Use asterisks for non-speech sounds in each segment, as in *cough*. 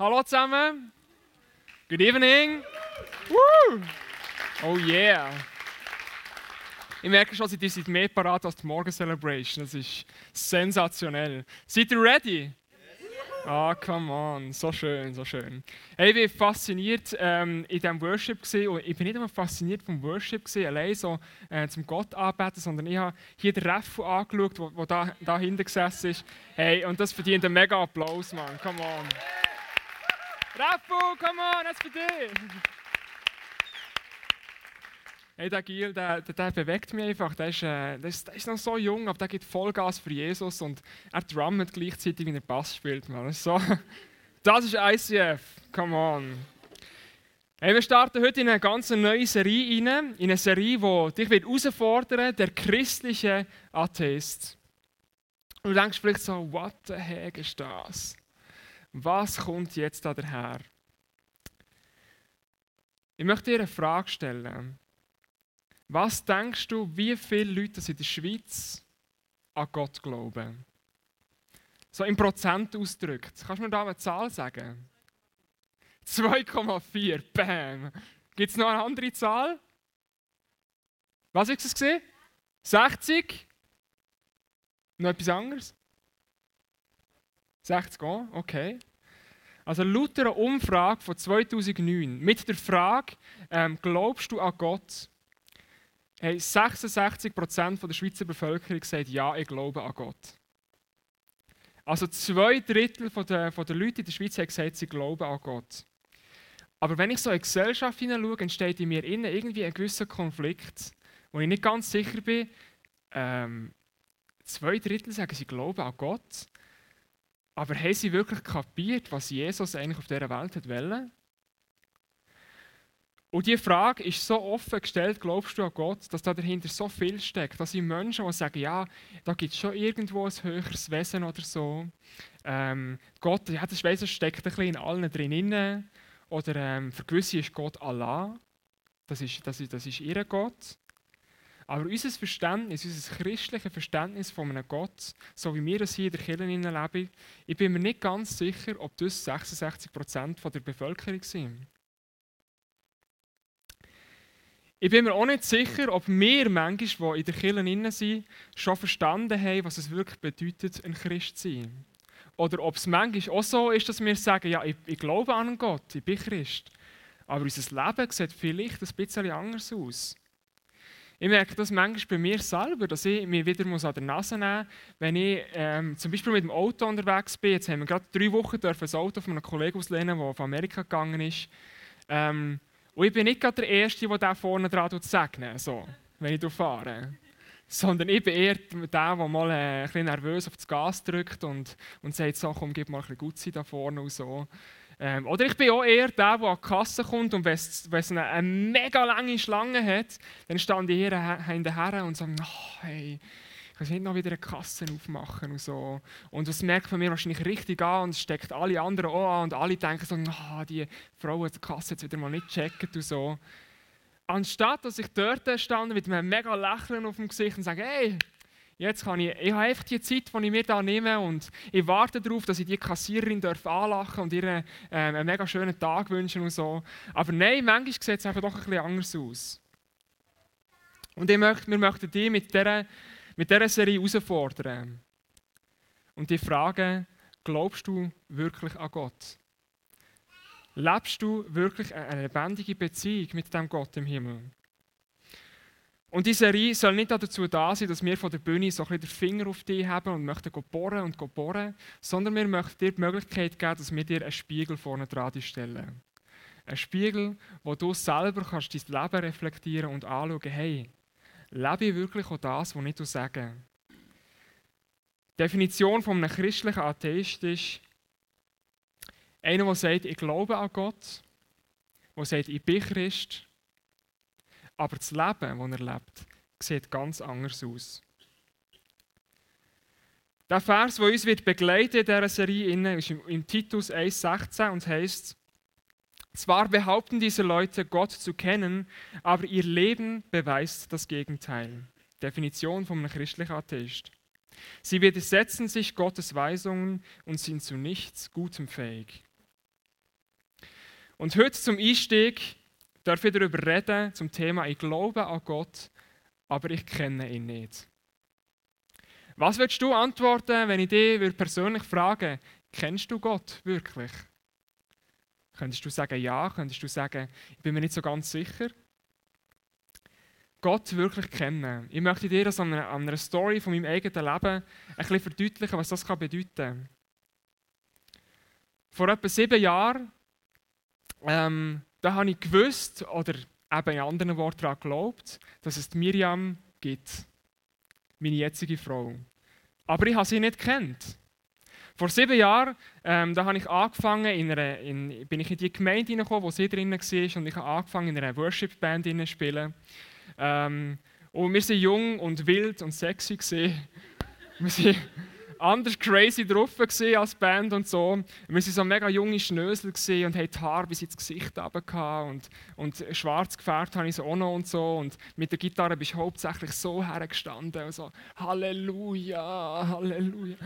Hallo zusammen. Good evening. Woo. Oh yeah. Ich merke schon, ihr seid mehr parat als die Morgen-Celebration. Das ist sensationell. Seid ihr ready? Ah, oh, come on, so schön, so schön. Hey, ich bin fasziniert ähm, in diesem Worship gewesen, und ich bin nicht immer fasziniert vom Worship gewesen, allein so äh, zum Gott anbeten, sondern ich habe hier den Reffo angeschaut, der wo da, da hinten gesessen ist. Hey, und das verdient einen mega Applaus, Mann, come on. Reffo, come on, das dich. Hey, der Gil, der, der, der, bewegt mich einfach. Der ist, äh, der, ist, der ist noch so jung, aber der gibt Vollgas für Jesus und er drummet gleichzeitig, wie er Bass spielt. Man. So. Das ist *laughs* ICF. Come on. Hey, wir starten heute in eine ganz neue Serie rein. In eine Serie, die dich wird herausfordern der christliche Atheist. Und du denkst vielleicht so, what the heck ist das? Was kommt jetzt da daher? Ich möchte dir eine Frage stellen. Was denkst du, wie viele Leute in der Schweiz an Gott glauben? So im Prozent ausgedrückt. Kannst du mir da eine Zahl sagen? 2,4. Bam. Gibt es noch eine andere Zahl? Was ist es gesehen? 60? Noch etwas anderes? 60 oh, okay. Also laut einer Umfrage von 2009 mit der Frage, ähm, glaubst du an Gott, Hey, 66% der Schweizer Bevölkerung sagt, ja, ich glaube an Gott. Also zwei Drittel der, der Leute in der Schweiz haben gesagt, sie glauben an Gott. Aber wenn ich so in die Gesellschaft hineinschaue, entsteht in mir innen irgendwie ein gewisser Konflikt, wo ich nicht ganz sicher bin, ähm, zwei Drittel sagen, sie glauben an Gott, aber haben sie wirklich kapiert, was Jesus eigentlich auf dieser Welt wollen? Und diese Frage ist so offen gestellt, glaubst du an Gott, dass da dahinter so viel steckt. Das sind Menschen, die sagen, ja, da gibt es schon irgendwo ein höheres Wesen oder so. Ähm, Gott, ja, das Wesen steckt ein bisschen in allen drin. Oder ähm, für gewisse ist Gott Allah. Das ist, das, ist, das ist ihr Gott. Aber unser Verständnis, unser christliches Verständnis von einem Gott, so wie wir das hier in der Kirche leben, ich bin mir nicht ganz sicher, ob das 66% der Bevölkerung sind. Ich bin mir auch nicht sicher, ob wir manchmal, die in der Kirche sind, schon verstanden haben, was es wirklich bedeutet, ein Christ zu sein. Oder ob es manchmal auch so ist, dass wir sagen, ja, ich, ich glaube an Gott, ich bin Christ. Aber unser Leben sieht vielleicht ein bisschen anders aus. Ich merke das manchmal bei mir selber, dass ich mich wieder an der Nase nehmen muss, wenn ich ähm, zum Beispiel mit dem Auto unterwegs bin. Jetzt haben wir gerade drei Wochen ein Auto von einem Kollegen auslehnen, der auf Amerika gegangen ist. Ähm, und ich bin nicht gerade der Erste, der da vorne dran segnet, so, wenn ich fahre. Sondern ich bin eher der, der mal äh, ein bisschen nervös auf das Gas drückt und, und sagt so, komm, gib mal ein bisschen Gutsein da vorne und so. Ähm, oder ich bin auch eher der, der an die Kasse kommt und wenn es eine, eine, mega lange Schlange hat, dann stand ich hier hinterher und sage, oh, hey, kannst nicht noch wieder eine Kasse aufmachen und so. Und das merkt man mir wahrscheinlich richtig an und steckt alle anderen auch an und alle denken so, oh, die Frau hat die Kasse jetzt wieder mal nicht gecheckt und so. Anstatt, dass ich dort stand mit einem mega Lächeln auf dem Gesicht und sage, hey, jetzt kann ich, ich habe einfach die Zeit, die ich mir da nehme und ich warte darauf, dass ich die Kassiererin darf anlachen und ihr äh, einen mega schönen Tag wünschen und so. Aber nein, manchmal sieht es einfach doch ein bisschen anders aus. Und ich möchte, wir möchten die mit dieser mit dieser Serie herausfordern. Und die Frage, glaubst du wirklich an Gott? Lebst du wirklich eine lebendige Beziehung mit dem Gott im Himmel? Und diese Serie soll nicht dazu da sein, dass wir von der Bühne so ein den Finger auf dich haben und möchten bohren und bohren, sondern wir möchten dir die Möglichkeit geben, dass wir dir einen Spiegel vorne dran stellen. Ein Spiegel, wo du selber kannst dein Leben reflektieren und anschauen, hey, lebe ich wirklich auch das, was ich sage? Die Definition von einem christlichen Atheist ist, einer, der sagt, ich glaube an Gott, der sagt, ich bin Christ, aber das Leben, das er lebt, sieht ganz anders aus. Der Vers, der uns wird begleiten in dieser Serie, ist im Titus 1,16 und heißt: zwar behaupten diese Leute, Gott zu kennen, aber ihr Leben beweist das Gegenteil. Definition von einem christlichen Atheist. Sie widersetzen sich Gottes Weisungen und sind zu nichts Gutem fähig. Und heute zum Einstieg darf ich darüber reden, zum Thema Ich glaube an Gott, aber ich kenne ihn nicht. Was würdest du antworten, wenn ich dich persönlich frage, kennst du Gott wirklich? Könntest du sagen ja? Könntest du sagen, ich bin mir nicht so ganz sicher? Gott wirklich kennen. Ich möchte dir das an einer, an einer Story von meinem eigenen Leben ein bisschen verdeutlichen, was das bedeuten kann. Vor etwa sieben Jahren, ähm, da habe ich gewusst, oder eben in anderen Worten daran geglaubt, dass es die Miriam gibt. Meine jetzige Frau. Aber ich habe sie nicht kennt. Vor sieben Jahren ähm, da habe ich angefangen, in einer, in, bin ich in die Gemeinde hineingekommen, wo sie drin war, und ich habe angefangen, in einer Worship-Band zu spielen. Ähm, und wir waren jung und wild und sexy. Wir waren anders crazy drauf als Band und so. Wir waren so mega junge Schnösel und hatten die Haare bis ins Gesicht und, und schwarz gefärbt habe ich so auch noch und so. Und mit der Gitarre bist du hauptsächlich so hergestanden und so Halleluja, Halleluja.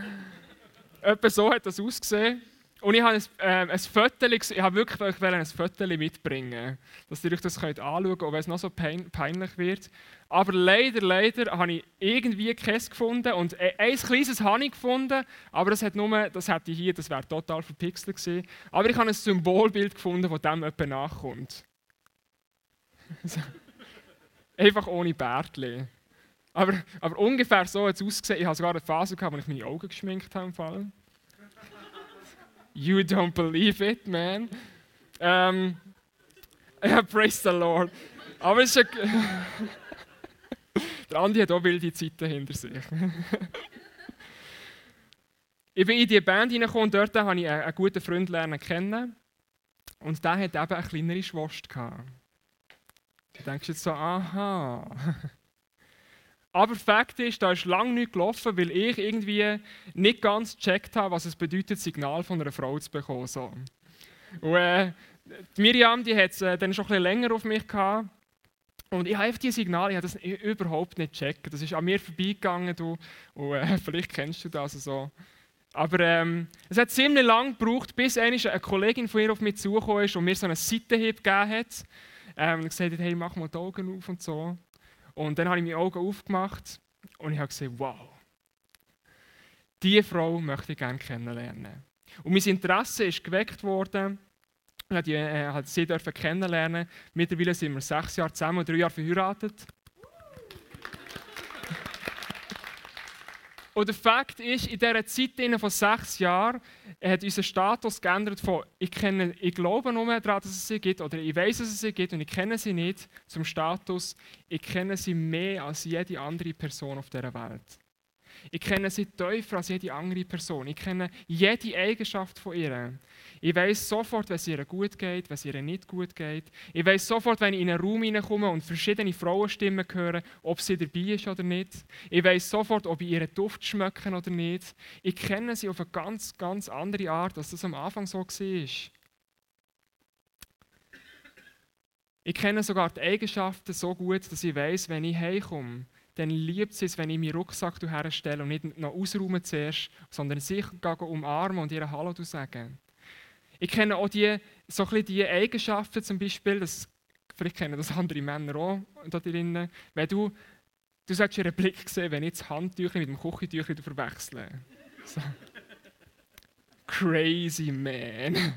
Etwa so hat das ausgesehen. Und ich habe ein, äh, ein Foto, ich habe wirklich ein Foto mitbringen, dass ihr euch das könnt anschauen könnt, wenn es noch so pein, peinlich wird. Aber leider, leider habe ich irgendwie Käse gefunden und ein kleines habe ich gefunden, aber das, hat nur, das hätte ich hier, das wäre total verpixelt gewesen. Aber ich habe ein Symbolbild gefunden, das dem jemand nachkommt. *laughs* Einfach ohne Bärtchen. Aber, aber ungefähr so hat es ausgesehen. Ich habe sogar eine Phase gehabt, wo ich meine Augen geschminkt habe. You don't believe it, man. Ähm, ja, praise the Lord. Aber es ist ein *laughs* Der Andi hat auch wilde Zeiten hinter sich. *laughs* ich bin in die Band hineingekommen und dort habe ich einen guten Freund lernen kennen. Und der hat eben eine kleinere Schwester Du denkst jetzt so, aha. *laughs* Aber Fakt ist, da ist lange nicht gelaufen, weil ich irgendwie nicht ganz gecheckt habe, was es bedeutet, Signal von einer Frau zu bekommen. So. Und, äh, die Miriam die hat es äh, dann schon ein bisschen länger auf mich gehabt. Und ich habe einfach diese Signale, ich habe das überhaupt nicht gecheckt. Das ist an mir vorbeigegangen, du. Und äh, *laughs* vielleicht kennst du das so. Aber ähm, es hat ziemlich lange gebraucht, bis eine Kollegin von ihr auf mich zugekommen ist und mir so einen Seitenhieb gegeben hat. Ähm, und gesagt hat, hey, mach mal die Augen auf und so. Und dann habe ich meine Augen aufgemacht und ich habe gesagt, wow, diese Frau möchte ich gerne kennenlernen. Und mein Interesse ist geweckt worden. Ich durfte äh, sie kennenlernen. Mittlerweile sind wir sechs Jahre zusammen und drei Jahre verheiratet. Und der Fakt ist, in dieser Zeit von sechs Jahren hat unser Status geändert von ich, kenne, ich glaube nur daran, dass es sie gibt oder ich weiß, dass es sie gibt und ich kenne sie nicht, zum Status ich kenne sie mehr als jede andere Person auf dieser Welt. Ich kenne sie tiefer als jede andere Person. Ich kenne jede Eigenschaft von ihr. Ich weiß sofort, wenn es ihr gut geht, wenn es ihr nicht gut geht. Ich weiß sofort, wenn ich in einen Raum hineinkomme und verschiedene Frauenstimmen höre, ob sie dabei ist oder nicht. Ich weiß sofort, ob ich ihren Duft schmecken oder nicht. Ich kenne sie auf eine ganz, ganz andere Art, als das am Anfang so war. Ich kenne sogar die Eigenschaften so gut, dass ich weiß, wenn ich heimkomme, dann liebt sie es, wenn ich meinen Rucksack herstelle und nicht noch ausräumen zuerst, sondern sich umarmen und ihr Hallo sagen. Ich kenne auch die, so die Eigenschaften zum Beispiel, das, vielleicht kennen das andere Männer auch da drinnen, wenn du, du solltest ihren Blick sehen, wenn ich das Handtüchchen mit dem Küchentüchchen verwechsle. So. Crazy man.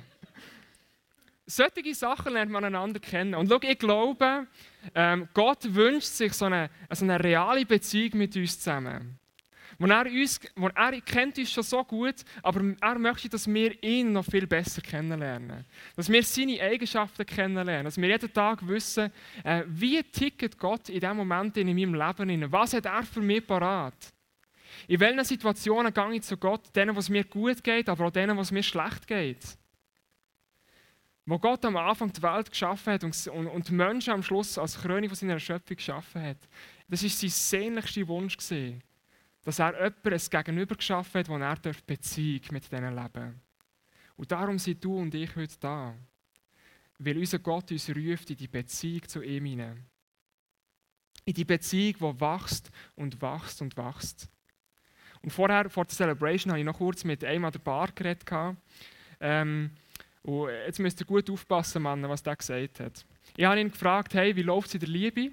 Solche Sachen lernt man einander kennen. Und schau, ich glaube, ähm, Gott wünscht sich so eine, also eine reale Beziehung mit uns zusammen. Wo er, uns, wo er kennt uns schon so gut, aber er möchte, dass wir ihn noch viel besser kennenlernen. Dass wir seine Eigenschaften kennenlernen. Dass wir jeden Tag wissen, äh, wie tickt Gott in dem Moment in meinem Leben. Was hat er für mich parat? In welchen Situationen gehe ich zu Gott? Denen, was mir gut geht, aber auch denen, was mir schlecht geht. Wo Gott am Anfang die Welt geschaffen hat und, und, die Menschen am Schluss als Krönung von seiner Schöpfung geschaffen hat. Das war sein sehnlichster Wunsch. Gewesen dass er jemandem Gegenüber geschaffen hat, wo er Beziehung mit denen leben Und darum sind du und ich heute da. Weil unser Gott uns ruft in die Beziehung zu ihm hinein. In die Beziehung, die wächst und wächst und wächst. Und vorher, vor der Celebration, habe ich noch kurz mit einem an der Bar geredet. Ähm, Und jetzt müsst ihr gut aufpassen, Mann, was der gesagt hat. Ich habe ihn gefragt, hey, wie läuft es in der Liebe?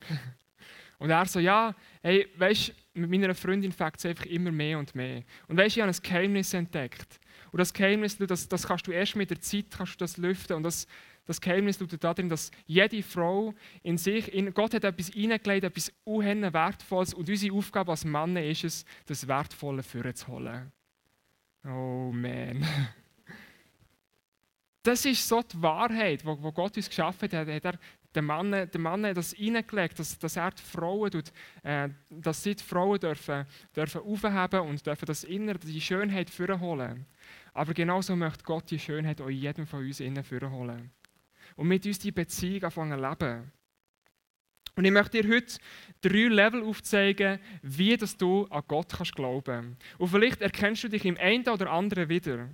*laughs* Und er so, ja, hey, weißt mit meiner Freundin fängt es einfach immer mehr und mehr. Und weißt ich habe ein Geheimnis entdeckt. Und das Geheimnis, das, das kannst du erst mit der Zeit kannst du das lüften. Und das, das Geheimnis liegt darin, dass jede Frau in sich, in, Gott hat etwas hineingelegt, etwas unheimlich Wertvolles. Und unsere Aufgabe als Mann ist es, das Wertvolle vorzuholen. Oh man. *laughs* Das ist so die Wahrheit, wo, wo Gott uns geschaffen hat. hat er, der Mann, der Mann hat das hineingelegt, dass, dass er die Frauen tut, äh, dass sie die Frauen dürfen, dürfen aufheben und dürfen das Innere, die Schönheit holen. Aber genauso möchte Gott die Schönheit auch in jedem von uns innen holen. Und mit uns die Beziehung anfangen zu leben. Und ich möchte dir heute drei Level aufzeigen, wie dass du an Gott kannst glauben. Und vielleicht erkennst du dich im einen oder anderen wieder.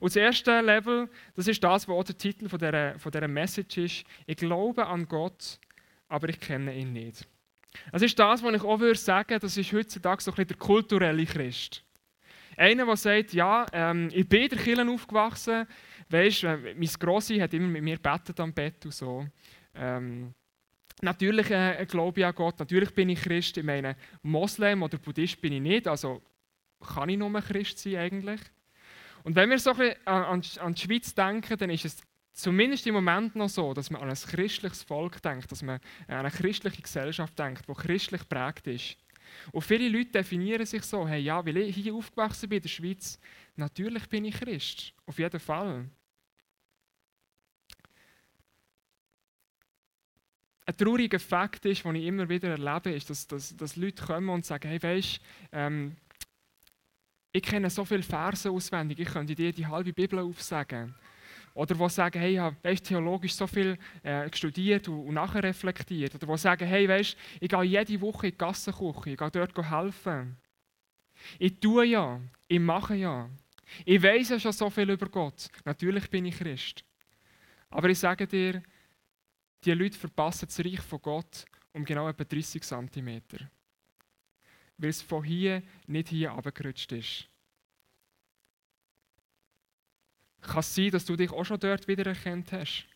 Und das erste Level, das ist das, was auch der Titel von dieser, von dieser Message ist. Ich glaube an Gott, aber ich kenne ihn nicht. Das ist das, was ich auch würde sagen, das ist heutzutage so ein bisschen der kulturelle Christ. Einer, der sagt, ja, ähm, ich bin in der Kirche aufgewachsen, weißt, äh, mein Grossi hat immer mit mir betet am Bett und so. Ähm, natürlich äh, glaube ich an Gott, natürlich bin ich Christ. Ich meine, Moslem oder Buddhist bin ich nicht, also kann ich nur Christ sein eigentlich. Und wenn wir so ein bisschen an, an die Schweiz denken, dann ist es zumindest im Moment noch so, dass man an ein christliches Volk denkt, dass man an eine christliche Gesellschaft denkt, die christlich prägt ist. Und viele Leute definieren sich so, hey, ja, weil ich hier aufgewachsen bin in der Schweiz, natürlich bin ich Christ, auf jeden Fall. Ein trauriger Fakt ist, den ich immer wieder erlebe, ist, dass, dass, dass Leute kommen und sagen, hey, weißt, ähm, ich kenne so viele Verse auswendig, ich könnte dir die halbe Bibel aufsagen. Oder die sagen, hey, ich habe weißt, theologisch so viel äh, studiert und, und nachher reflektiert. Oder die sagen, hey, weißt, ich gehe jede Woche in die Gassenküche, ich gehe dort helfen. Ich tue ja, ich mache ja. Ich weiß ja schon so viel über Gott. Natürlich bin ich Christ. Aber ich sage dir, die Leute verpassen das Reich von Gott um genau etwa 30 cm weil es von hier nicht hier abgerutscht ist. Kann es sein, dass du dich auch schon dort wiedererkannt hast?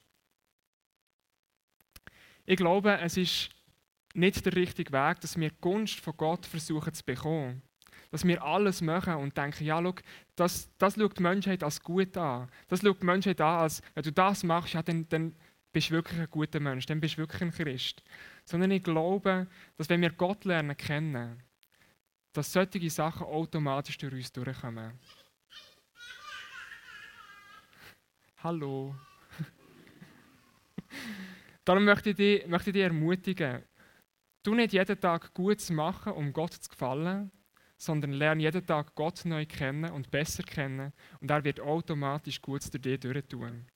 Ich glaube, es ist nicht der richtige Weg, dass wir die Gunst von Gott versuchen zu bekommen. Dass wir alles machen und denken, ja, schau, das, das schaut die Menschheit als gut an. Das schaut die Menschheit an, als wenn du das machst, ja, dann, dann bist du wirklich ein guter Mensch, dann bist du wirklich ein Christ. Sondern ich glaube, dass wenn wir Gott lernen kennen, dass solche Sachen automatisch durch uns durchkommen. Hallo. *laughs* Darum möchte ich, dich, möchte ich dich ermutigen, du nicht jeden Tag gut zu machen, um Gott zu gefallen, sondern lerne jeden Tag Gott neu kennen und besser kennen und er wird automatisch Gutes durch dich durchtun.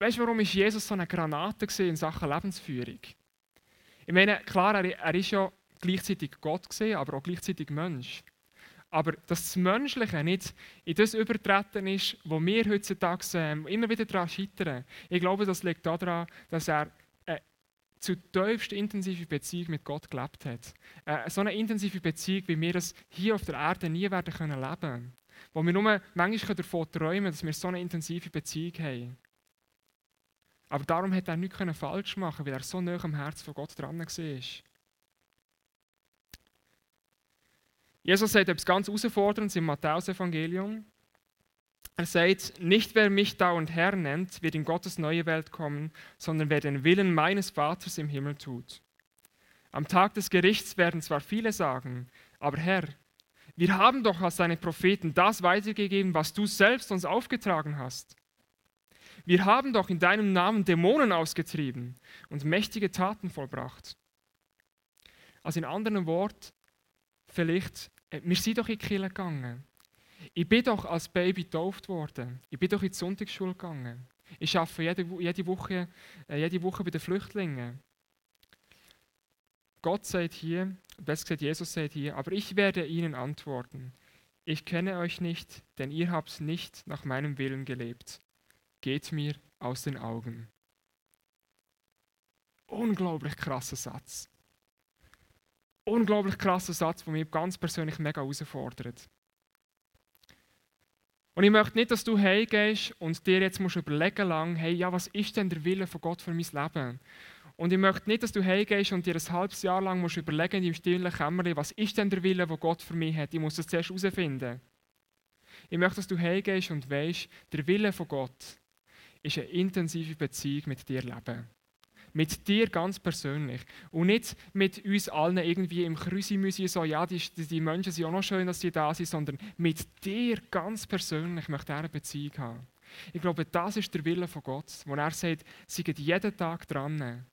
Weißt du, warum ist Jesus so eine Granate in Sachen Lebensführung? Ich meine, klar, er, er ist ja gleichzeitig Gott gesehen, aber auch gleichzeitig Mensch. Aber dass das Menschliche nicht in das übertreten ist, wo wir heutzutage ähm, immer wieder daran scheitern, ich glaube, das liegt daran, dass er eine zu tiefst intensive Beziehung mit Gott gelebt hat. Äh, so eine intensive Beziehung, wie wir es hier auf der Erde nie werden können leben. Wo wir nur manchmal davon träumen, dass wir so eine intensive Beziehung haben. Aber darum hat er nichts falsch machen weil er so nah am Herz von Gott dran war. Jesus sagt etwas ganz Herausforderndes im Matthäus-Evangelium. Er sagt, nicht wer mich dauernd Herr nennt, wird in Gottes neue Welt kommen, sondern wer den Willen meines Vaters im Himmel tut. Am Tag des Gerichts werden zwar viele sagen, aber Herr, wir haben doch als deine Propheten das weitergegeben, was du selbst uns aufgetragen hast. Wir haben doch in deinem Namen Dämonen ausgetrieben und mächtige Taten vollbracht. Also in anderen Worten, vielleicht wir sind doch in die Kirche gegangen. Ich bin doch als Baby getauft worden. Ich bin doch in die Sonntagsschule gegangen. Ich arbeite jede, jede, Woche, äh, jede Woche bei den Flüchtlingen. Gott sagt hier, besser gesagt, Jesus sagt hier, aber ich werde ihnen antworten. Ich kenne euch nicht, denn ihr habt nicht nach meinem Willen gelebt. Geht mir aus den Augen. Unglaublich krasser Satz unglaublich krasser Satz, der mich ganz persönlich mega herausfordert. Und ich möchte nicht, dass du heimgehst und dir jetzt musst überlegen lang, hey, ja, was ist denn der Wille von Gott für mein Leben? Und ich möchte nicht, dass du heimgehst und dir ein halbes Jahr lang musst überlegen im stillen Kämmerchen, was ist denn der Wille, den Gott für mich hat? Ich muss das zuerst herausfinden. Ich möchte, dass du heimgehst und weißt, der Wille von Gott ist eine intensive Beziehung mit dir leben. Mit dir ganz persönlich. Und nicht mit uns allen irgendwie im Krüsimüsi so, ja, die, die Menschen sind auch noch schön, dass sie da sind, sondern mit dir ganz persönlich möchte er eine Beziehung haben. Ich glaube, das ist der Wille von Gott, wo er sagt, sie geht jeden Tag dran,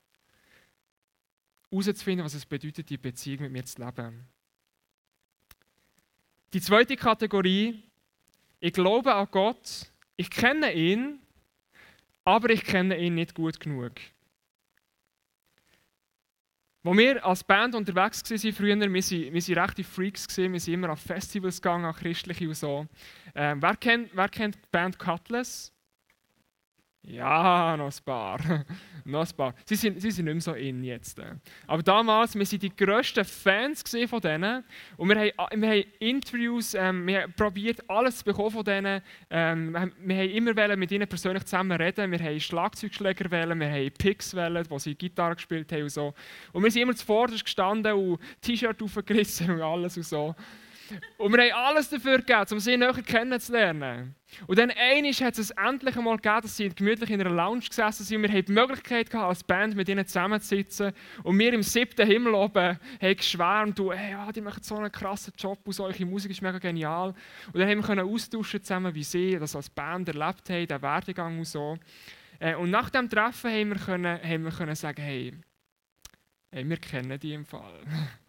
herauszufinden, was es bedeutet, die Beziehung mit mir zu leben. Die zweite Kategorie, ich glaube an Gott, ich kenne ihn, aber ich kenne ihn nicht gut genug. Als wir als Band unterwegs waren früher, wir waren, wir waren rechte Freaks, gewesen, wir sind immer auf Festivals gegangen, an christliche und so. Ähm, wer, kennt, wer kennt die Band Cutlass? Ja, noch ein paar. *laughs* noch ein paar. Sie sind, sie sind nicht mehr so in jetzt. Aber damals, wir waren die grössten Fans von denen. Und wir haben, wir haben Interviews, ähm, wir haben probiert, alles zu bekommen von denen. Ähm, wir haben immer mit ihnen persönlich zusammen reden. Wir haben Schlagzeugschläger wählen, wir haben Picks wählen, wo sie Gitarre gespielt haben und so. Und wir sind immer zuvorderst gestanden und T-Shirt aufgerissen und alles und so. Und wir haben alles dafür gegeben, um sie näher kennenzulernen. Und dann einisch hat es endlich einmal gegeben, dass sie gemütlich in einer Lounge gesessen sind. Wir hatten die Möglichkeit gehabt, als Band mit ihnen zusammenzusitzen. Und wir im siebten Himmel oben haben geschwärmt, und, hey, ja, die machen so einen krassen Job und so, eure Musik ist mega genial. Und dann haben wir können austauschen zusammen, wie sie das als Band erlebt haben, den Werdegang und so. Äh, und nach dem Treffen haben wir, können, haben wir können sagen, hey, hey, wir kennen die im Fall. *laughs*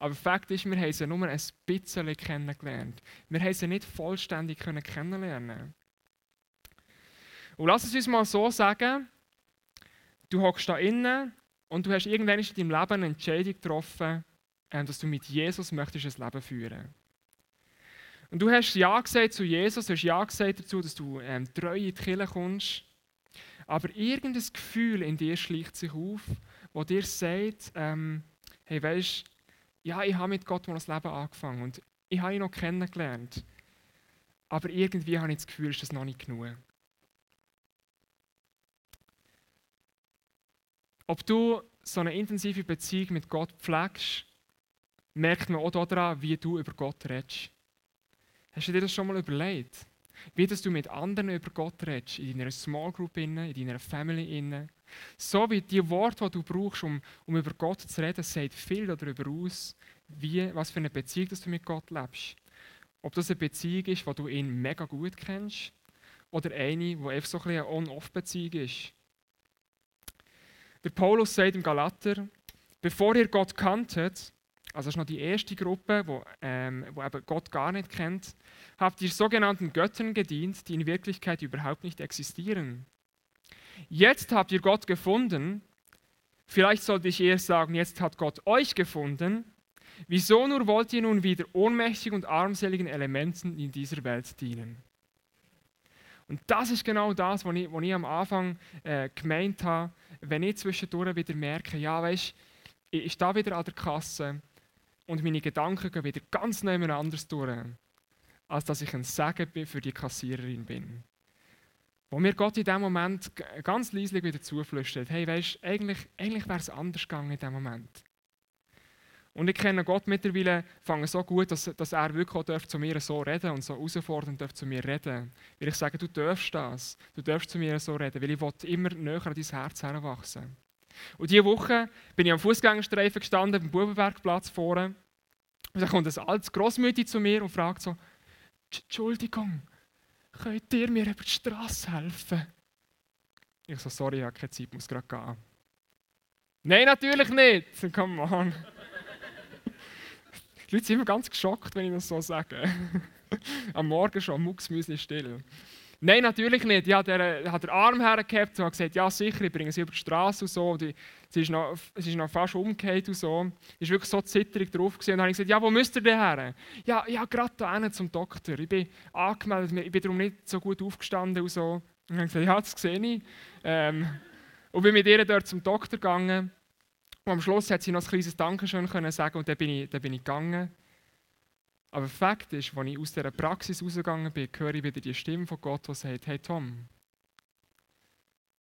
Aber Fakt ist, wir haben sie nur ein bisschen kennengelernt. Wir haben sie nicht vollständig kennenlernen Und lass es uns mal so sagen, du hockst da innen und du hast irgendwann in deinem Leben eine Entscheidung getroffen, ähm, dass du mit Jesus möchtest ein Leben führen Und du hast Ja gesagt zu Jesus, du hast Ja gesagt dazu, dass du ähm, treu in die Kirche kommst. Aber irgendein Gefühl in dir schleicht sich auf, wo dir sagt, ähm, hey, weißt du, ja, ich habe mit Gott mal das Leben angefangen und ich habe ihn noch kennengelernt. Aber irgendwie habe ich das Gefühl, ist das noch nicht genug. Ob du so eine intensive Beziehung mit Gott pflegst, merkt man auch daran, wie du über Gott redest. Hast du dir das schon mal überlegt? Wie dass du mit anderen über Gott redest, in deiner Small Group, in deiner Family. So wie die Worte, die du brauchst, um, um über Gott zu reden, sagt viel darüber aus, wie, was für eine Beziehung dass du mit Gott lebst. Ob das eine Beziehung ist, wo du ihn mega gut kennst, oder eine, die einfach so ein eine On-Off-Beziehung ist. Der Paulus sagt im Galater, bevor ihr Gott kanntet, also das ist noch die erste Gruppe, wo, ähm, wo eben Gott gar nicht kennt, habt ihr sogenannten Göttern gedient, die in Wirklichkeit überhaupt nicht existieren. Jetzt habt ihr Gott gefunden. Vielleicht sollte ich eher sagen, jetzt hat Gott euch gefunden. Wieso nur wollt ihr nun wieder ohnmächtigen und armseligen Elementen in dieser Welt dienen? Und das ist genau das, was ich, was ich am Anfang äh, gemeint habe, wenn ich zwischendurch wieder merke, ja, weißt ich stehe wieder an der Kasse und meine Gedanken gehen wieder ganz neben anders durch, als dass ich ein Segen für die Kassiererin bin. Wo mir Gott in dem Moment ganz leislich wieder zuflüstert, hey, weißt eigentlich, eigentlich wäre es anders gegangen in dem Moment. Und ich kenne Gott mittlerweile fange so gut, dass, dass er wirklich auch zu mir so reden und so herausfordernd darf zu mir reden. Weil ich sage, du darfst das, du darfst zu mir so reden, weil ich will immer näher an dein Herz heranwachsen. Und diese Woche bin ich am Fußgängerstreifen gestanden, am Bubenbergplatz vorne. Und dann kommt ein altes Grossmütti zu mir und fragt so, Entschuldigung, könnt ihr mir über die Straße helfen? Ich so, sorry, ich habe keine Zeit, muss gerade gehen. Nein, natürlich nicht. *laughs* Come on. Die Leute sind immer ganz geschockt, wenn ich das so sage. *laughs* Am Morgen schon, Mucksmüsli still. Nein, natürlich nicht. Ja, der hat den Arm hergehabt und gesagt, ja sicher, ich bringe sie über die Straße und so. Und sie, ist noch, sie ist noch fast umgekehrt und so. Sie war wirklich so zitterig drauf. Gewesen. Und dann habe ich gesagt, ja, wo müsst ihr denn her? Ja, ja gerade da zum Doktor. Ich bin angemeldet, ich bin darum nicht so gut aufgestanden und so. Und dann habe ich gesagt, ja, das sehe ich. Ähm, und bin mit ihr dort zum Doktor gegangen. Und am Schluss hat sie noch ein kleines Dankeschön können sagen und dann bin ich, dann bin ich gegangen. Aber Fakt ist, als ich aus dieser Praxis rausgegangen bin, höre ich wieder die Stimme von Gott, die sagt, hey Tom,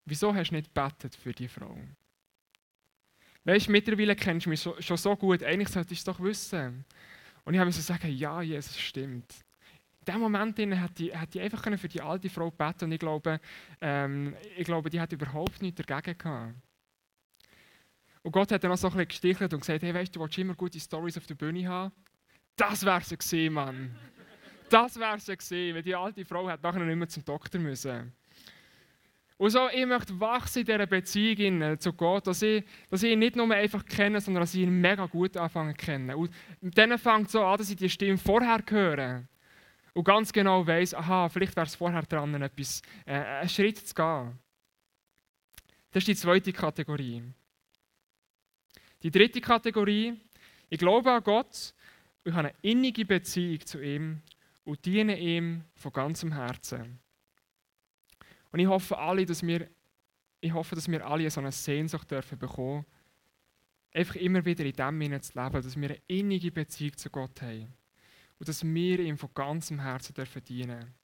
wieso hast du nicht gebetet für die Frau? Weißt du, mittlerweile kennst du mich schon so gut, eigentlich solltest du es doch wissen. Und ich habe mir so sagen, ja, Jesus, stimmt. In dem Moment hat die einfach für die alte Frau beten und ich glaube, ähm, ich glaube, die hat überhaupt nichts dagegen gehabt. Und Gott hat dann auch so ein bisschen gestichelt und gesagt, hey, weißt du, du willst immer gute Stories auf der Bühne haben? Das wäre sie gewesen, Mann. Das wäre sie gewesen, weil die alte Frau hat nachher nicht mehr zum Doktor müssen. Und so, ich möchte wachsen in dieser Beziehung zu Gott, dass ich, dass ich ihn nicht nur einfach kenne, sondern dass ich ihn mega gut anfange zu kennen. Und dann fängt es so an, dass ich die Stimme vorher höre und ganz genau weiß, aha, vielleicht wäre es vorher dran, etwas, äh, einen Schritt zu gehen. Das ist die zweite Kategorie. Die dritte Kategorie, ich glaube an Gott und habe eine innige Beziehung zu ihm und diene ihm von ganzem Herzen. Und ich hoffe, alle, dass wir, ich hoffe, dass wir alle so eine Sehnsucht dürfen bekommen, einfach immer wieder in dem Sinne zu leben, dass wir eine innige Beziehung zu Gott haben und dass wir ihm von ganzem Herzen dürfen dienen.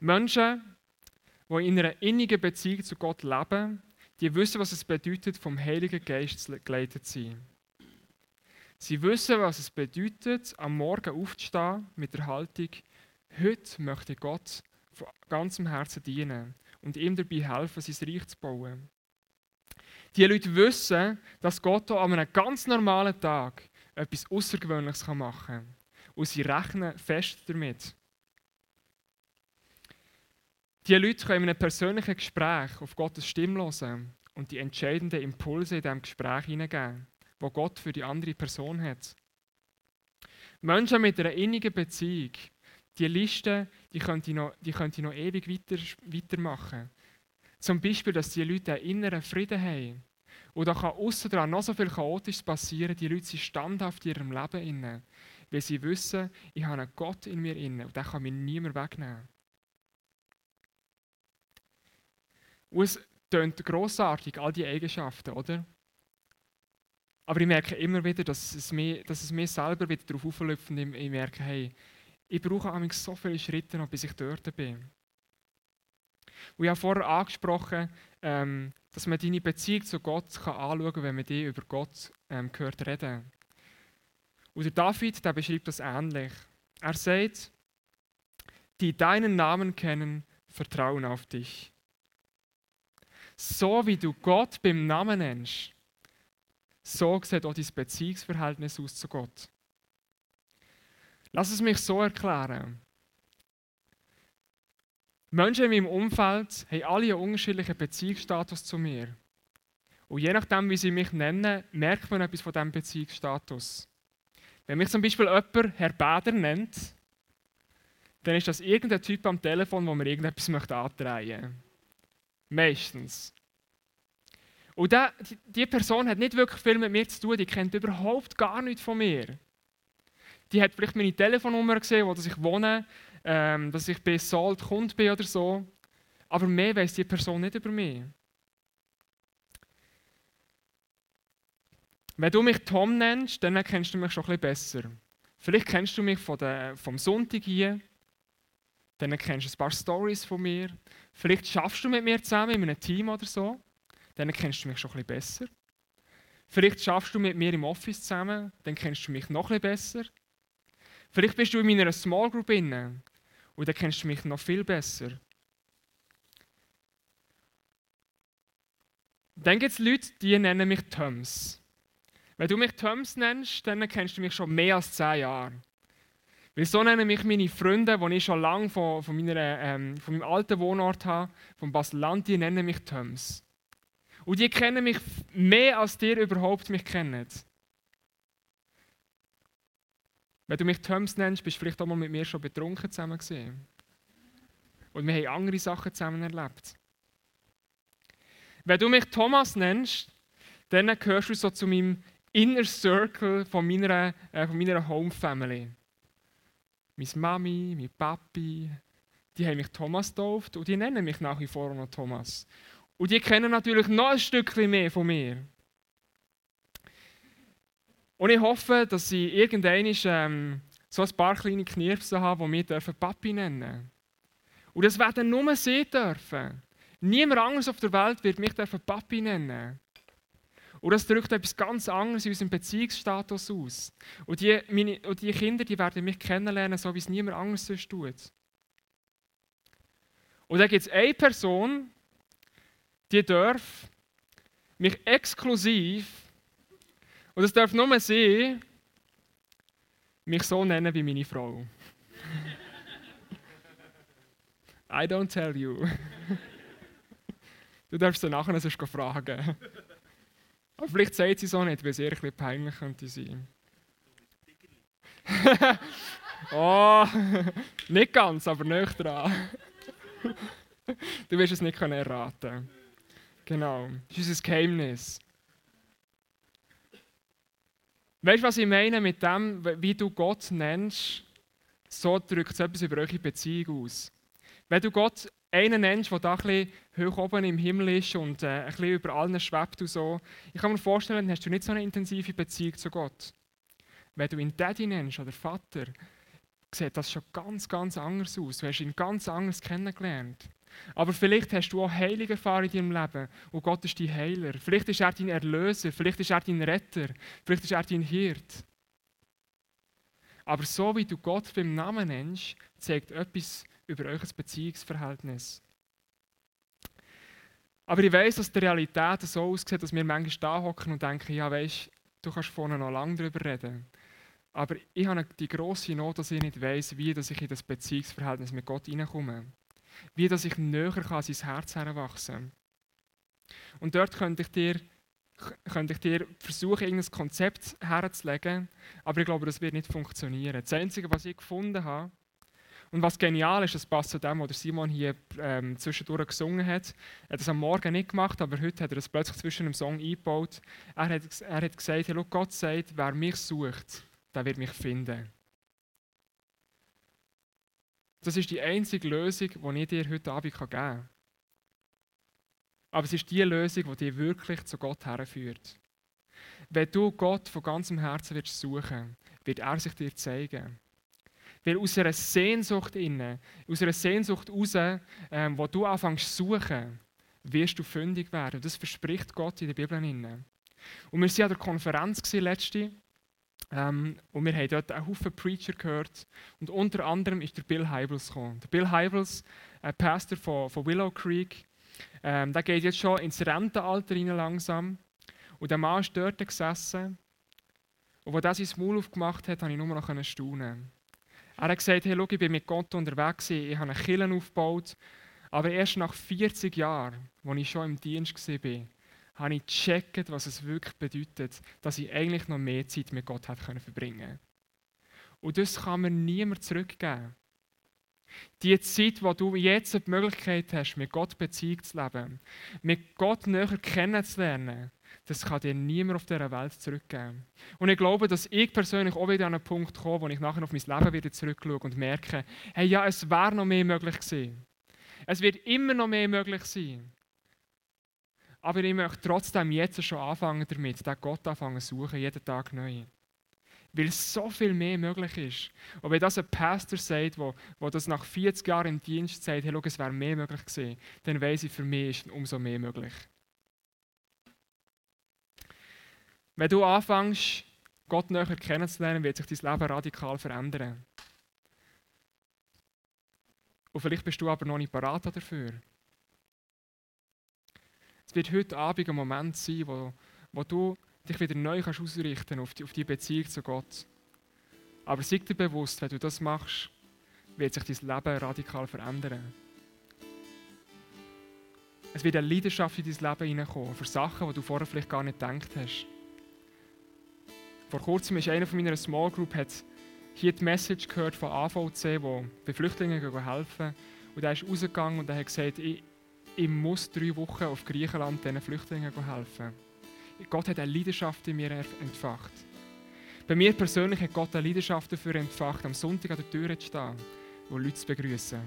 Menschen, die in einer innigen Beziehung zu Gott leben, die wissen, was es bedeutet, vom Heiligen Geist geleitet zu sein. Sie wissen, was es bedeutet, am Morgen aufzustehen mit der Haltung, heute möchte Gott von ganzem Herzen dienen und ihm dabei helfen, sein Reich zu bauen. Die Leute wissen, dass Gott auch an einem ganz normalen Tag etwas Außergewöhnliches machen kann. Und sie rechnen fest damit. Die Leute können in einem persönlichen Gespräch auf Gottes Stimme hören und die entscheidenden Impulse in diesem Gespräch hineingeben, wo Gott für die andere Person hat. Menschen mit einer innigen Beziehung die Liste, die könnte ich noch, die könnte noch ewig weiter, weitermachen. Zum Beispiel, dass die Leute einen inneren Frieden haben. Und da kann außen dran noch so viel Chaotisches passieren. Die Leute sind standhaft in ihrem Leben inne, weil sie wissen, ich habe einen Gott in mir inne und den kann mir niemand wegnehmen. Und es tönt grossartig, all diese Eigenschaften, oder? Aber ich merke immer wieder, dass es mir, dass es mir selber wieder darauf aufläuft und ich, merke, hey, ich brauche so viele Schritte noch, bis ich dort bin. Und ich habe vorher angesprochen, ähm, dass man deine Beziehung zu Gott kann anschauen kann, wenn man die über Gott ähm, gehört reden. Und der David der beschreibt das ähnlich. Er sagt, die deinen Namen kennen, vertrauen auf dich. So wie du Gott beim Namen nennst, so sieht auch dein Beziehungsverhältnis aus zu Gott. Lass es mich so erklären. Menschen in meinem Umfeld haben alle einen unterschiedlichen Beziehungsstatus zu mir. Und je nachdem, wie sie mich nennen, merkt man etwas von diesem Beziehungsstatus. Wenn mich zum Beispiel jemand Herr Bader nennt, dann ist das irgendein Typ am Telefon, wo mir irgendetwas möchte antreiben Meistens. Und diese Person hat nicht wirklich viel mit mir zu tun, die kennt überhaupt gar nichts von mir die hat vielleicht meine Telefonnummer gesehen, wo ich wohne, ähm, dass ich bei Salt Kund bin oder so. Aber mehr weiß die Person nicht über mich. Wenn du mich Tom nennst, dann kennst du mich schon ein bisschen besser. Vielleicht kennst du mich von der, vom Sonntag hier. Dann kennst du ein paar Stories von mir. Vielleicht schaffst du mit mir zusammen in einem Team oder so. Dann kennst du mich schon ein bisschen besser. Vielleicht schaffst du mit mir im Office zusammen. Dann kennst du mich noch ein bisschen besser. Vielleicht bist du in meiner Small Group inne und dann kennst du mich noch viel besser. Dann gibt es Leute, die nennen mich Toms. Wenn du mich Toms nennst, dann kennst du mich schon mehr als zehn Jahre. Weil so nennen mich meine Freunde, die ich schon lange von, von, meiner, ähm, von meinem alten Wohnort habe, Basel-Land, die nennen mich Toms. Und die kennen mich mehr, als dir überhaupt mich kennen. Wenn du mich Toms nennst, bist du vielleicht auch mal mit mir schon betrunken zusammen gesehen. Und wir haben andere Sachen zusammen erlebt. Wenn du mich Thomas nennst, dann gehörst du so zu meinem Inner Circle von meiner, äh, von meiner Home Family. Meine Mami, mein Papi, die haben mich Thomas getauft und die nennen mich nach wie vor noch Thomas. Und die kennen natürlich noch ein Stückchen mehr von mir. Und ich hoffe, dass sie irgendwann ähm, so ein paar kleine Knirpsen haben, die wir Papi nennen dürfen. Und das werden nur sie dürfen. Niemand anderes auf der Welt wird mich Papi nennen. Und das drückt etwas ganz anderes in unserem Beziehungsstatus aus. Und die, meine, und die Kinder die werden mich kennenlernen, so wie es niemand anderes sonst tut. Und dann gibt es eine Person, die darf mich exklusiv, und das darf nur sie, mich so nennen wie meine Frau. *laughs* I don't tell you. Du darfst sie nachher sonst fragen. Aber vielleicht sagt sie so nicht, weil es eher ein bisschen peinlich könnte sein. *laughs* oh, nicht ganz, aber nicht dran. du wirst es nicht erraten Genau, das ist unser Geheimnis. Weißt du, was ich meine mit dem, wie du Gott nennst? So drückt es etwas über eure Beziehung aus. Wenn du Gott einen nennst, der da ein bisschen hoch oben im Himmel ist und äh, ein bisschen über allen schwebt und so, ich kann mir vorstellen, dann hast du nicht so eine intensive Beziehung zu Gott. Wenn du ihn Daddy nennst oder Vater, sieht das schon ganz, ganz anders aus. Du hast ihn ganz anders kennengelernt. Aber vielleicht hast du auch Heilige erfahren in deinem Leben und Gott ist dein Heiler. Vielleicht ist er dein Erlöser, vielleicht ist er dein Retter, vielleicht ist er dein Hirt. Aber so wie du Gott beim Namen nennst, zeigt etwas über euer Beziehungsverhältnis. Aber ich weiß, dass die Realität so aussieht, dass wir manchmal da hocken und denken, ja weißt, du kannst vorne noch lange darüber reden. Aber ich habe die grosse Not, dass ich nicht weiß, wie ich in das Beziehungsverhältnis mit Gott hineinkomme. Wie dass ich näher kann an sein Herz heranwachsen. Und dort könnte ich dir könnte ich dir versuchen, irgendein Konzept herzulegen, aber ich glaube, das wird nicht funktionieren. Das Einzige, was ich gefunden habe, und was genial ist, das passt zu dem, was Simon hier ähm, zwischendurch gesungen hat. Er hat das am Morgen nicht gemacht, aber heute hat er das plötzlich zwischen dem Song eingebaut. Er hat, er hat gesagt, hey, Gott sagt, wer mich sucht, der wird mich finden. Das ist die einzige Lösung, die ich dir heute Abend geben kann. Aber es ist die Lösung, die dich wirklich zu Gott herführt. Wenn du Gott von ganzem Herzen willst suchen wird er sich dir zeigen. Weil aus einer Sehnsucht innen, aus einer Sehnsucht raus, ähm, wo du anfängst zu suchen, wirst du fündig werden. Das verspricht Gott in der Bibel. Innen. Und wir waren an der Konferenz letzte ähm, und wir haben dort einen Haufen Preacher gehört. Und unter anderem ist der Bill Hybels gekommen. Der Bill Hybels, ein Pastor von, von Willow Creek, ähm, der geht jetzt schon ins Rentenalter rein langsam. Und der Mann ist dort gesessen. Und als er sein Maul aufgemacht hat, konnte ich nur noch staunen. Er hat gesagt, hey, schau, ich bin mit Gott unterwegs, ich habe eine Kirche aufgebaut, aber erst nach 40 Jahren, als ich schon im Dienst war, habe ich gecheckt, was es wirklich bedeutet, dass ich eigentlich noch mehr Zeit mit Gott hätte verbringen können. Und das kann mir niemand zurückgeben. Die Zeit, wo du jetzt die Möglichkeit hast, mit Gott Beziehung zu leben, mit Gott näher kennenzulernen, das kann dir niemand auf dieser Welt zurückgeben. Und ich glaube, dass ich persönlich auch wieder an einen Punkt komme, wo ich nachher auf mein Leben wieder zurückschaue und merke, hey, ja, es wäre noch mehr möglich gewesen. Es wird immer noch mehr möglich sein. Aber ich möchte trotzdem jetzt schon anfangen damit, den Gott anfangen zu suchen, jeden Tag neu. Weil so viel mehr möglich ist. Und wenn das ein Pastor sagt, wo, wo das nach 40 Jahren im Dienst sagt, hey, schau, es wäre mehr möglich gewesen, dann weiß ich, für mich ist umso mehr möglich. Wenn du anfängst, Gott näher kennenzulernen, wird sich dein Leben radikal verändern. Und vielleicht bist du aber noch nicht parat dafür. Es wird heute Abend ein Moment sein, wo, wo du dich wieder neu kannst ausrichten auf die, auf die Beziehung zu Gott. Aber sei dir bewusst, wenn du das machst, wird sich dein Leben radikal verändern. Es wird eine Leidenschaft in dein Leben hineinkommen, für Sachen, die du vorher vielleicht gar nicht gedacht hast. Vor kurzem ist einer von meiner Small Group hat hier die Message gehört von AVC, wo bei Flüchtlingen helfen. Und er ist rausgegangen und hat gesagt, ich, ich muss drei Wochen auf Griechenland diesen Flüchtlingen helfen. Gott hat eine Leidenschaft in mir entfacht. Bei mir persönlich hat Gott eine Leidenschaft dafür entfacht, am Sonntag an der Tür zu stehen und Leute zu begrüßen.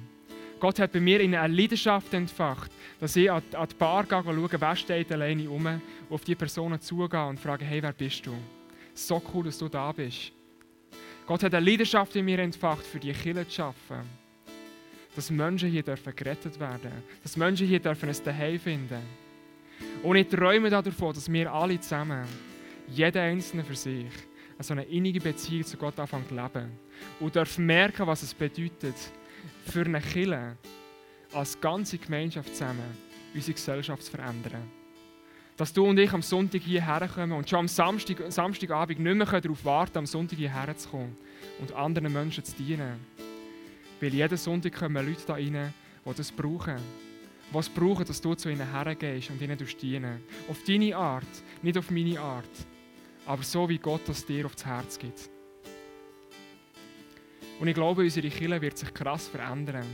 Gott hat bei mir eine Leidenschaft entfacht, dass ich an die Bar gehe und schaue, wer steht alleine rum, und auf die Personen zugehe und frage, hey, wer bist du? So cool, dass du da bist. Gott hat eine Leidenschaft in mir entfacht, für die Kirche zu arbeiten. Dass Menschen hier dürfen gerettet werden Dass Menschen hier dürfen ein Zuhause finden Und ich träume davon, dass wir alle zusammen, jeder Einzelne für sich, so eine innige Beziehung zu Gott anfangen zu leben. Und dürfen merken, was es bedeutet, für eine Kirche als ganze Gemeinschaft zusammen unsere Gesellschaft zu verändern. Dass du und ich am Sonntag hierher kommen und schon am Samstag, Samstagabend nicht mehr darauf warten, am Sonntag hierher zu kommen und anderen Menschen zu dienen. Weil jeden Sonntag kommen Leute da rein, die das brauchen. Es brauchen, dass du zu ihnen hergehst und ihnen dienen Auf deine Art, nicht auf meine Art, aber so wie Gott das dir aufs Herz gibt. Und ich glaube, unsere Kirche wird sich krass verändern,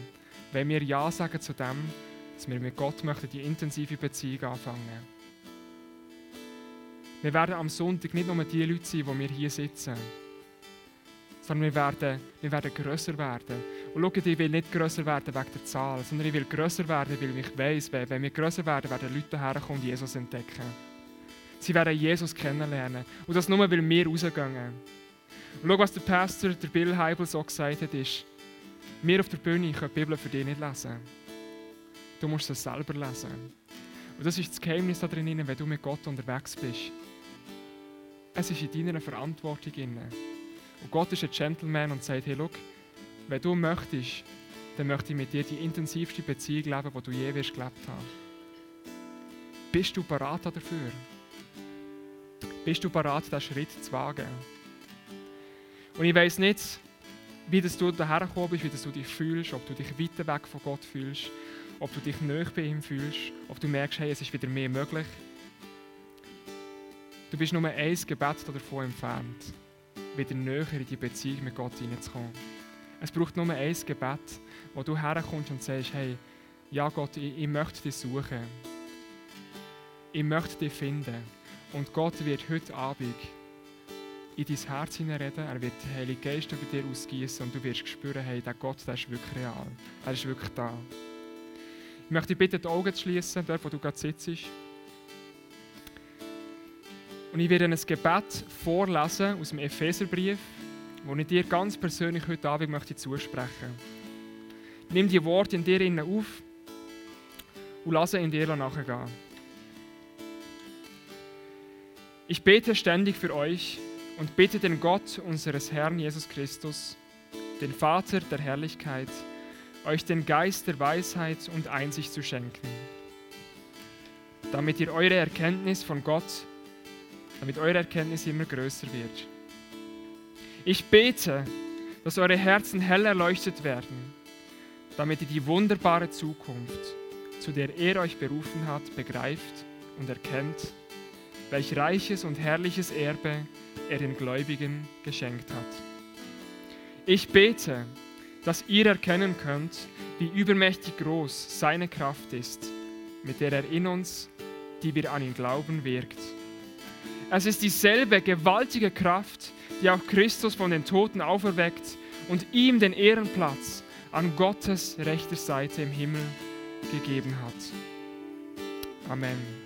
wenn wir Ja sagen zu dem, dass wir mit Gott möchten die intensive Beziehung anfangen. Wir werden am Sonntag nicht nur die Leute sein, die wir hier sitzen, sondern wir werden, wir werden grösser werden. Und schau, ich will nicht grösser werden wegen der Zahl, sondern ich will grösser werden, weil ich weiss, wenn wir grösser werden, werden Leute herkommen und Jesus entdecken. Sie werden Jesus kennenlernen. Und das nur, weil wir rausgehen. Und schau, was der Pastor, der Bill Heibel, so gesagt hat, ist, wir auf der Bühne können die Bibel für dich nicht lesen. Du musst sie selber lesen. Und das ist das Geheimnis da drin, wenn du mit Gott unterwegs bist. Es ist in deiner Verantwortung. Und Gott ist ein Gentleman und sagt, hey, schau, wenn du möchtest, dann möchte ich mit dir die intensivste Beziehung leben, die du je wirst gelebt haben. Bist du bereit dafür? Bist du bereit, diesen Schritt zu wagen? Und ich weiß nicht, wie du daher bist, wie du dich fühlst, ob du dich weiter weg von Gott fühlst, ob du dich näher bei ihm fühlst, ob du merkst, hey, es ist wieder mehr möglich. Du bist nur ein Gebet davon entfernt, wieder näher in die Beziehung mit Gott hineinzukommen. Es braucht nur ein Gebet, wo du herkommst und sagst, hey, ja Gott, ich, ich möchte dich suchen. Ich möchte dich finden. Und Gott wird heute Abend in dein Herz hineinreden. Er wird den Heiligen Geist über dir ausgießen und du wirst spüren, hey, der Gott der ist wirklich real. Er ist wirklich da. Ich möchte dich bitten, die Augen zu schließen, dort wo du gerade sitzt. Und ich werde ein Gebet vorlesen aus dem Epheserbrief, das ich dir ganz persönlich heute Abend möchte zusprechen möchte. Nimm die Worte in dir auf und lasse in dir nachgehen. Ich bete ständig für euch und bitte den Gott unseres Herrn Jesus Christus, den Vater der Herrlichkeit, euch den Geist der Weisheit und Einsicht zu schenken, damit ihr eure Erkenntnis von Gott, damit eure Erkenntnis immer größer wird. Ich bete, dass eure Herzen hell erleuchtet werden, damit ihr die wunderbare Zukunft, zu der er euch berufen hat, begreift und erkennt, welch reiches und herrliches Erbe er den Gläubigen geschenkt hat. Ich bete, dass ihr erkennen könnt, wie übermächtig groß seine Kraft ist, mit der er in uns, die wir an ihn glauben, wirkt. Es ist dieselbe gewaltige Kraft, die auch Christus von den Toten auferweckt und ihm den Ehrenplatz an Gottes rechter Seite im Himmel gegeben hat. Amen.